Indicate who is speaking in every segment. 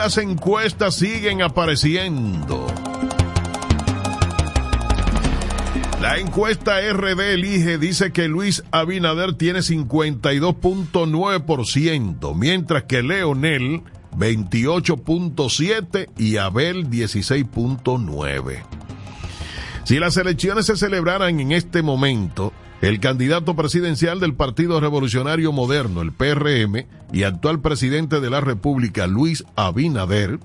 Speaker 1: las encuestas siguen apareciendo. La encuesta RD Elige dice que Luis Abinader tiene 52.9%, mientras que Leonel 28.7% y Abel 16.9%. Si las elecciones se celebraran en este momento, el candidato presidencial del Partido Revolucionario Moderno, el PRM, y actual presidente de la República, Luis Abinader,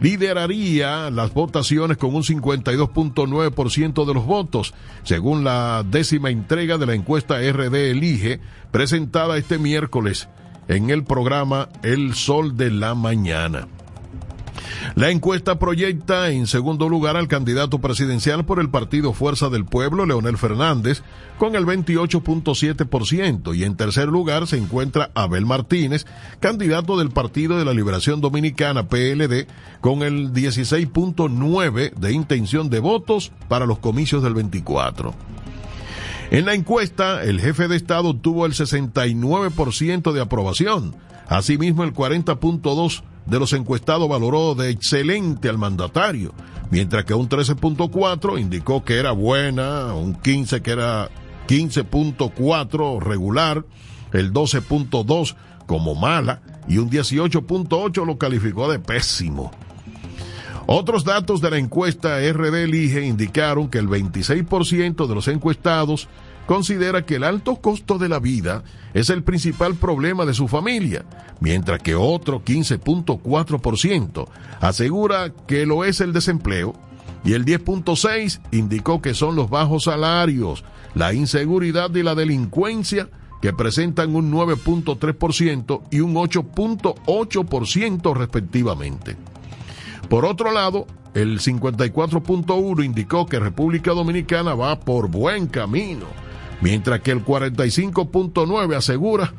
Speaker 1: lideraría las votaciones con un 52.9% de los votos, según la décima entrega de la encuesta RD Elige, presentada este miércoles en el programa El Sol de la Mañana. La encuesta proyecta en segundo lugar al candidato presidencial por el partido Fuerza del Pueblo, Leonel Fernández, con el 28.7% y en tercer lugar se encuentra Abel Martínez, candidato del Partido de la Liberación Dominicana, PLD, con el 16.9% de intención de votos para los comicios del 24. En la encuesta, el jefe de Estado tuvo el 69% de aprobación. Asimismo, el 40.2% de los encuestados valoró de excelente al mandatario, mientras que un 13.4 indicó que era buena, un 15 que era 15.4 regular, el 12.2 como mala y un 18.8 lo calificó de pésimo. Otros datos de la encuesta RD Elige indicaron que el 26% de los encuestados considera que el alto costo de la vida es el principal problema de su familia, mientras que otro 15.4% asegura que lo es el desempleo y el 10.6% indicó que son los bajos salarios, la inseguridad y la delincuencia que presentan un 9.3% y un 8.8% respectivamente. Por otro lado, el 54.1 indicó que República Dominicana va por buen camino mientras que el 45.9 asegura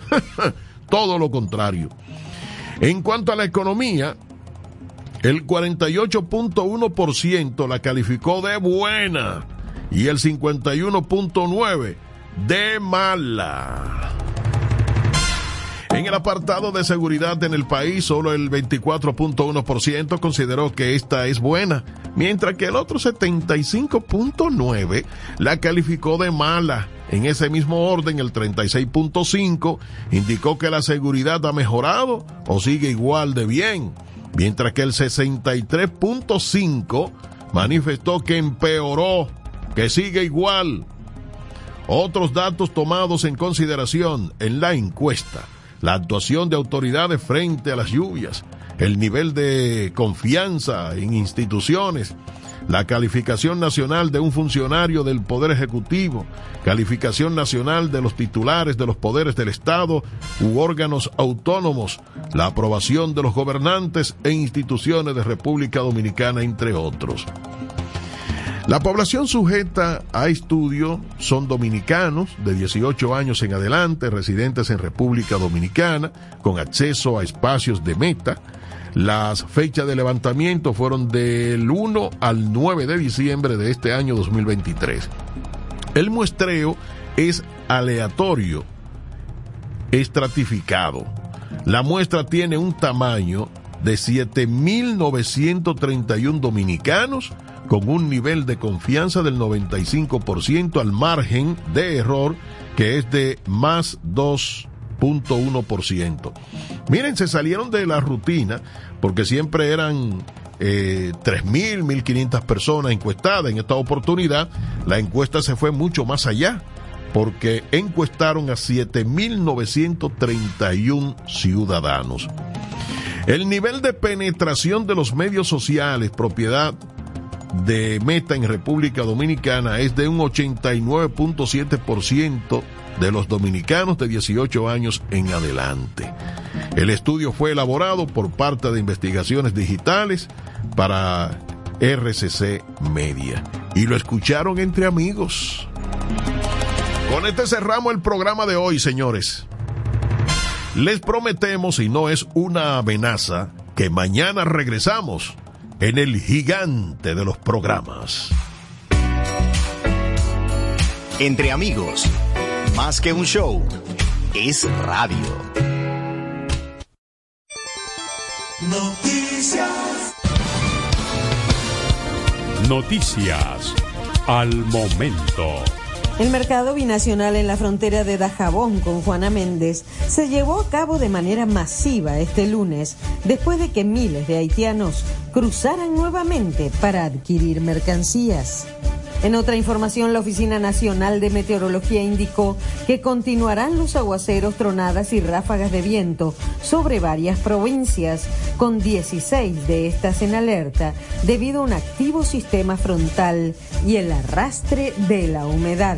Speaker 1: todo lo contrario. En cuanto a la economía, el 48.1% la calificó de buena y el 51.9% de mala. En el apartado de seguridad en el país, solo el 24.1% consideró que esta es buena, mientras que el otro 75.9% la calificó de mala. En ese mismo orden, el 36.5 indicó que la seguridad ha mejorado o sigue igual de bien, mientras que el 63.5 manifestó que empeoró, que sigue igual. Otros datos tomados en consideración en la encuesta, la actuación de autoridades frente a las lluvias, el nivel de confianza en instituciones, la calificación nacional de un funcionario del Poder Ejecutivo, calificación nacional de los titulares de los poderes del Estado u órganos autónomos, la aprobación de los gobernantes e instituciones de República Dominicana, entre otros. La población sujeta a estudio son dominicanos de 18 años en adelante, residentes en República Dominicana, con acceso a espacios de meta, las fechas de levantamiento fueron del 1 al 9 de diciembre de este año 2023. El muestreo es aleatorio, estratificado. La muestra tiene un tamaño de 7.931 dominicanos con un nivel de confianza del 95% al margen de error que es de más 2.1%. Miren, se salieron de la rutina porque siempre eran eh, 3.000, 1.500 personas encuestadas. En esta oportunidad, la encuesta se fue mucho más allá, porque encuestaron a 7.931 ciudadanos. El nivel de penetración de los medios sociales, propiedad de Meta en República Dominicana, es de un 89.7% de los dominicanos de 18 años en adelante. El estudio fue elaborado por parte de Investigaciones Digitales para RCC Media. Y lo escucharon entre amigos. Con este cerramos el programa de hoy, señores. Les prometemos, y no es una amenaza, que mañana regresamos en el gigante de los programas.
Speaker 2: Entre amigos, más que un show, es radio.
Speaker 3: Noticias.
Speaker 4: Noticias al momento.
Speaker 5: El mercado binacional en la frontera de Dajabón con Juana Méndez se llevó a cabo de manera masiva este lunes, después de que miles de haitianos cruzaran nuevamente para adquirir mercancías. En otra información, la Oficina Nacional de Meteorología indicó que continuarán los aguaceros, tronadas y ráfagas de viento sobre varias provincias, con 16 de estas en alerta debido a un activo sistema frontal y el arrastre de la humedad.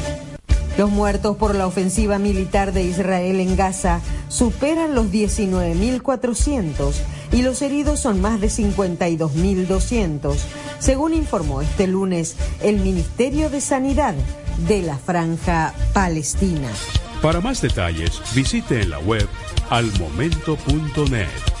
Speaker 5: Los muertos por la ofensiva militar de Israel en Gaza superan los 19.400 y los heridos son más de 52.200, según informó este lunes el Ministerio de Sanidad de la Franja Palestina.
Speaker 4: Para más detalles, visite en la web almomento.net.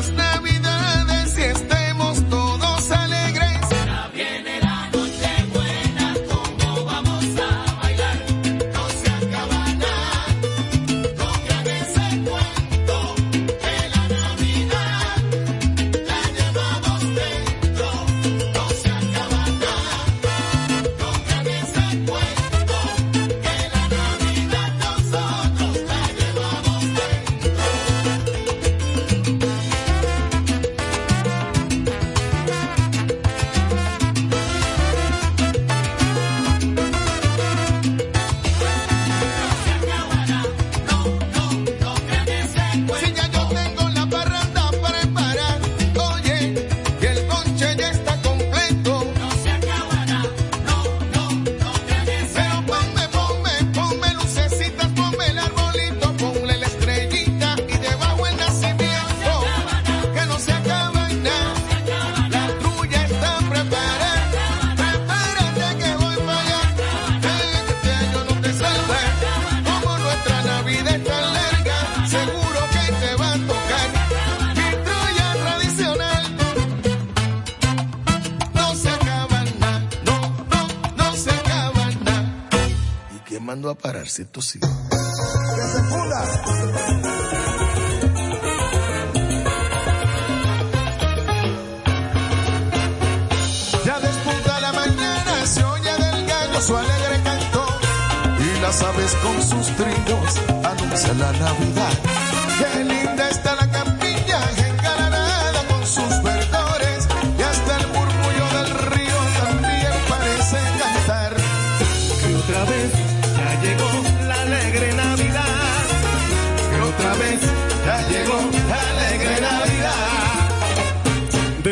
Speaker 6: last night. Sí.
Speaker 7: Ya
Speaker 6: despunta la mañana, se oye del gallo su alegre canto y las aves con sus trinos anuncian la Navidad.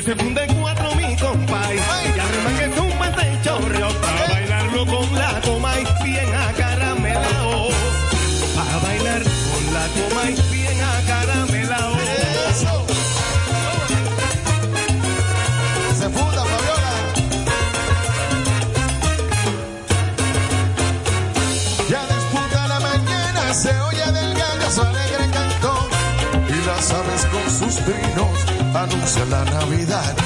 Speaker 6: De ese anuncian la Navidad.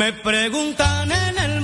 Speaker 6: Me
Speaker 8: preguntan en el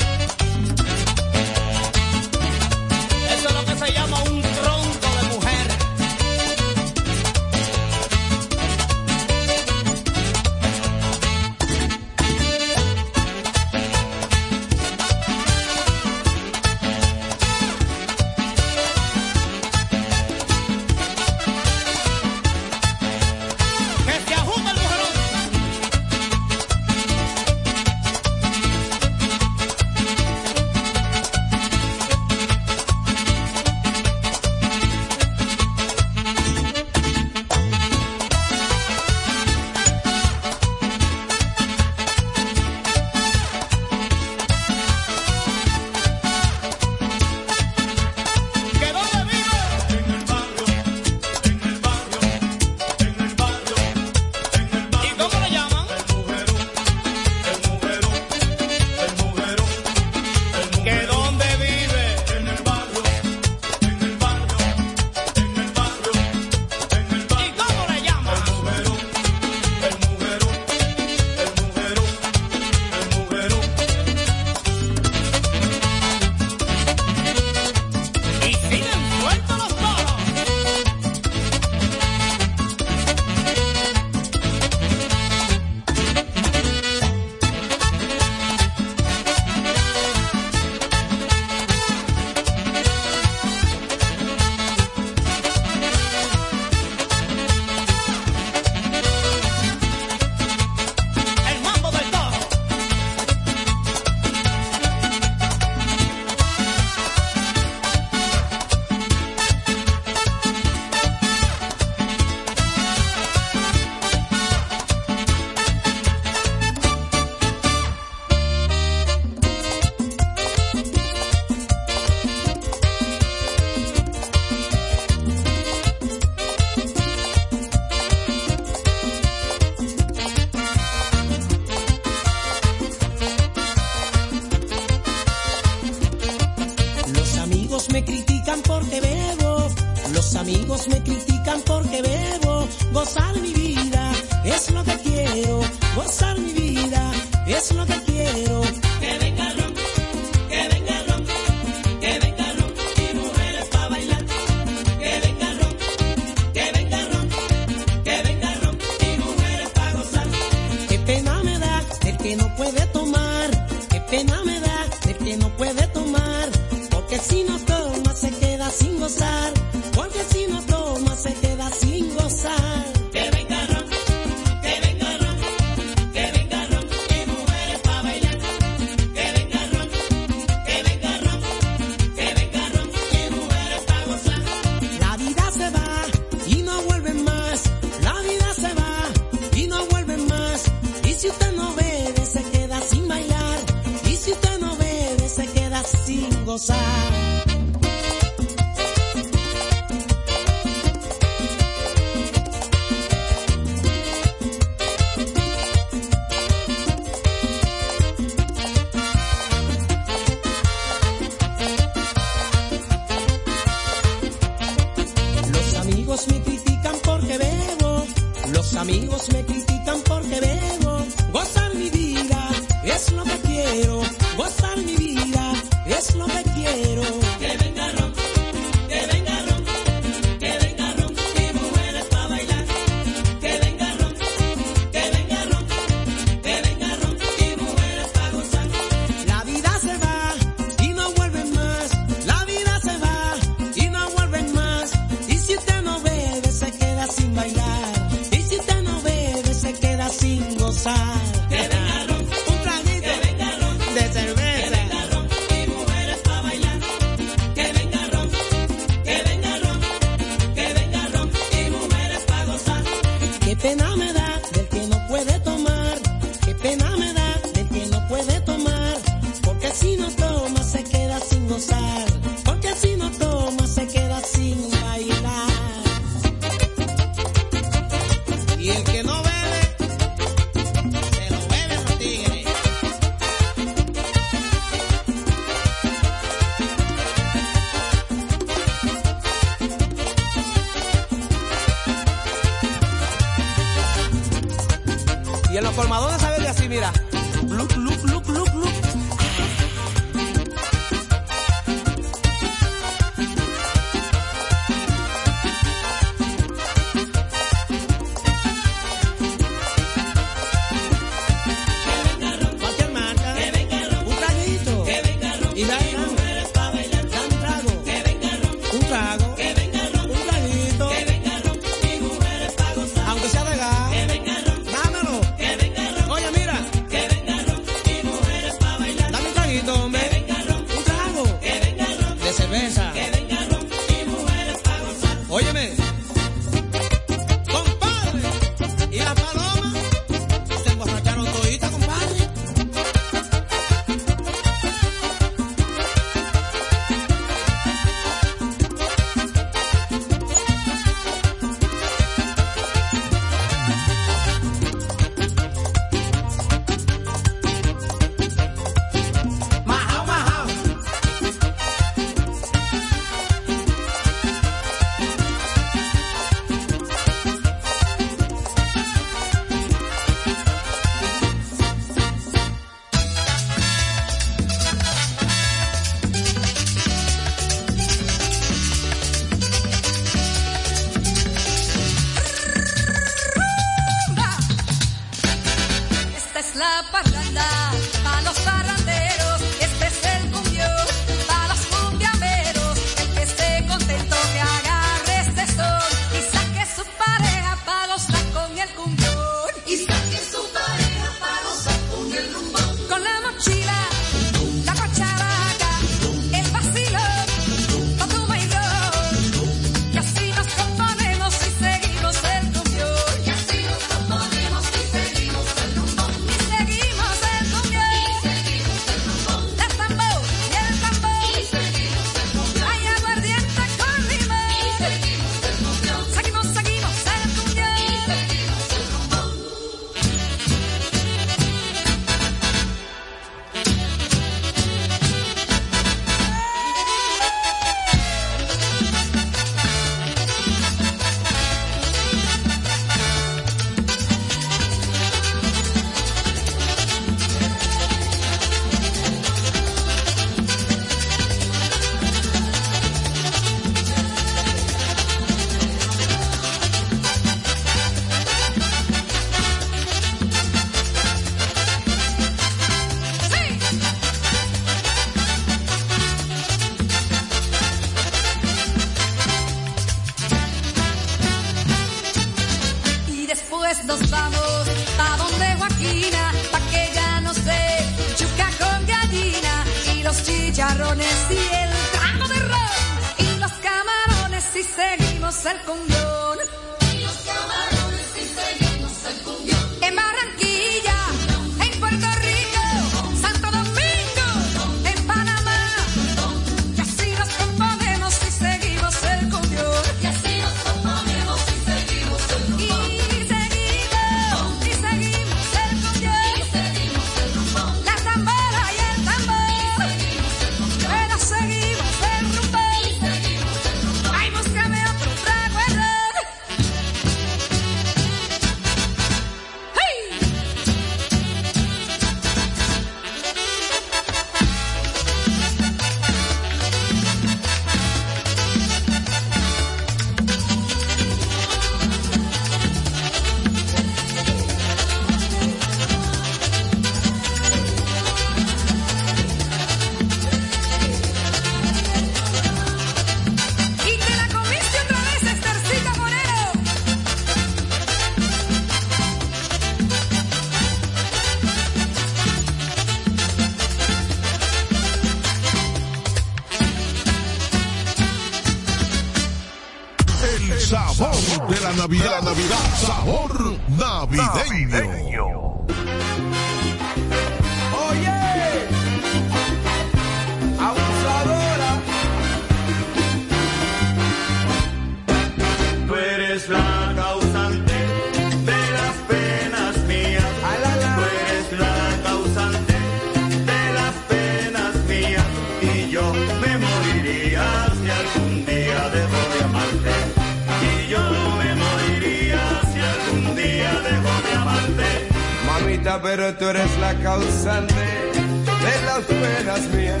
Speaker 9: pero
Speaker 10: tú eres la causante de las penas mías.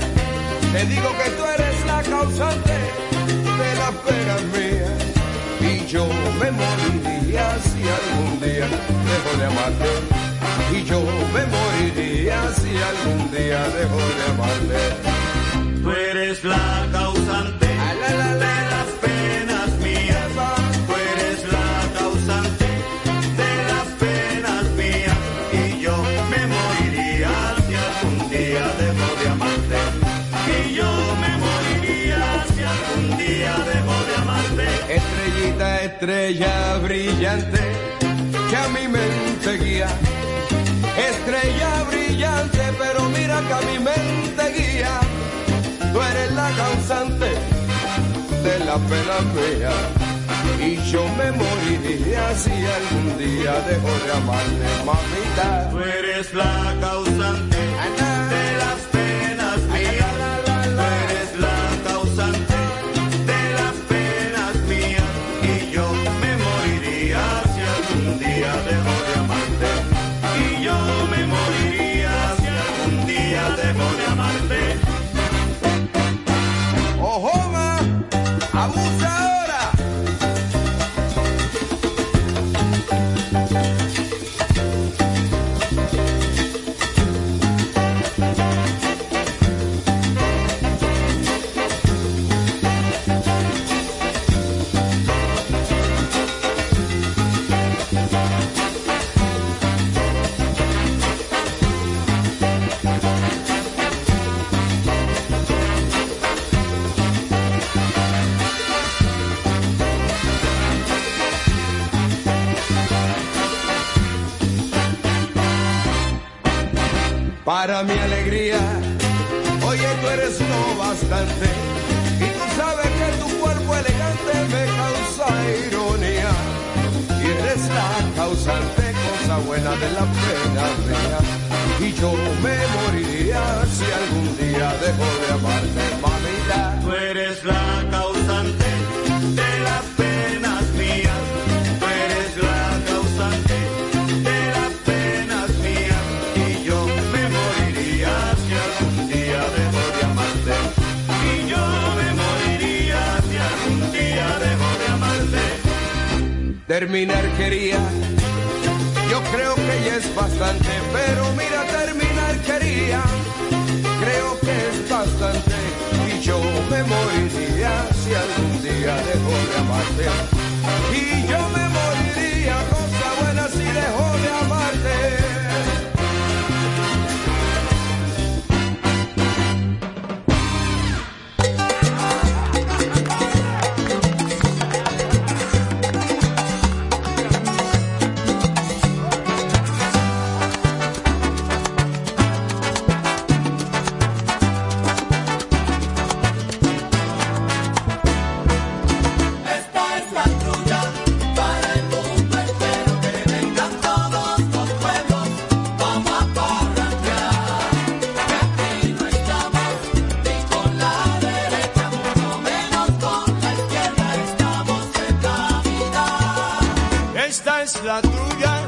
Speaker 11: Te digo que tú eres la causante de las penas mías. Y yo me moriría si algún día dejo de amarte. Y yo me moriría si algún día dejo de amarte.
Speaker 10: Tú eres la causante penas
Speaker 11: estrella brillante, que a mi mente guía. Estrella brillante, pero mira que a mi mente guía. Tú eres la causante de la pena mía. Y yo me moriría si algún día dejo de amarte, mamita.
Speaker 10: Tú eres la causante de las
Speaker 11: Para mi alegría, oye, tú eres lo bastante. Y tú sabes que tu cuerpo elegante me causa ironía. Y eres la causante, cosa buena de la pena mía. Y yo me moriría si algún día dejo de amarte, mamita.
Speaker 10: Tú eres la causante
Speaker 11: Terminar quería, yo creo que ya es bastante, pero mira, terminar quería, creo que es bastante, y yo me moriría si algún día dejo de amarte, y yo me moriría, cosa buena si
Speaker 12: Esta es la tuya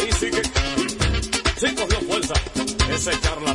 Speaker 4: ahí sí que sí cogió fuerza. Ese charlatán,